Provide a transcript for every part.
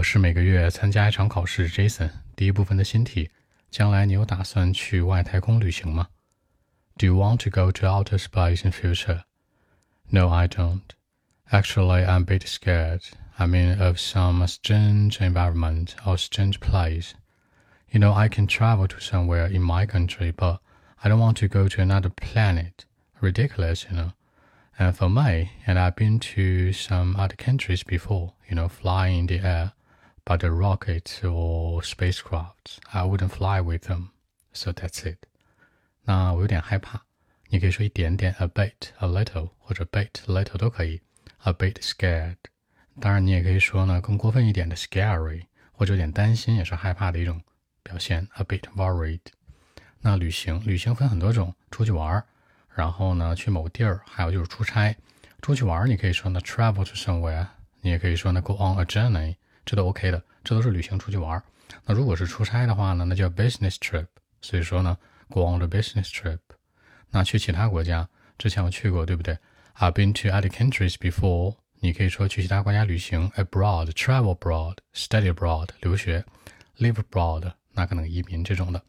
我是每个月参加一场考试，Jason。第一部分的新题：将来你有打算去外太空旅行吗？Do you want to go to outer space in future? No, I don't. Actually, I'm a bit scared. I mean, of some strange environment or strange place. You know, I can travel to somewhere in my country, but I don't want to go to another planet. Ridiculous, you know. And for me, and I've been to some other countries before, you know, flying in the air, But a rocket or spacecraft, I wouldn't fly with them. So that's it. 那我有点害怕，你可以说一点点，a bit, a little，或者 bit, little 都可以，a bit scared。当然，你也可以说呢，更过分一点的 scary，或者有点担心，也是害怕的一种表现，a bit worried。那旅行，旅行分很多种，出去玩儿，然后呢去某地儿，还有就是出差。出去玩儿，你可以说呢 travel to somewhere，你也可以说呢 go on a journey，这都 OK 的，这都是旅行出去玩儿。那如果是出差的话呢，那叫 business trip，所以说呢 go on the business trip。那去其他国家，之前我去过，对不对？I've been to other countries before。你可以说去其他国家旅行，abroad，travel abroad，study abroad，留学，live abroad，那可能移民这种的。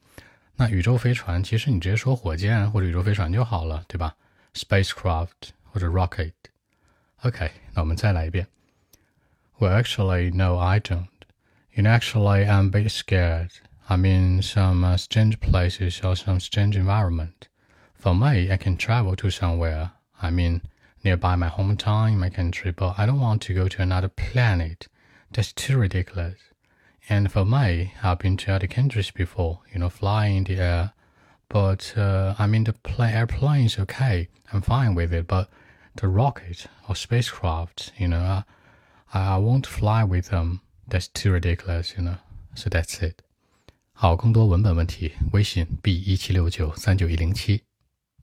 那宇宙飞船，其实你直接说火箭或者宇宙飞船就好了，对吧？spacecraft 或者 rocket。OK，那我们再来一遍。Well, actually, no, I don't. You know, actually, I'm a bit scared. I'm in some uh, strange places or some strange environment. For me, I can travel to somewhere. I mean, nearby my hometown my country, but I don't want to go to another planet. That's too ridiculous. And for me, I've been to other countries before, you know, flying in the air. But uh, I mean, the plane, airplane is okay. I'm fine with it. But the rocket or spacecraft, you know, I, I won't fly with them. That's too ridiculous, you know. So that's it. 好，更多文本问题，微信 b 一七六九三九一零七。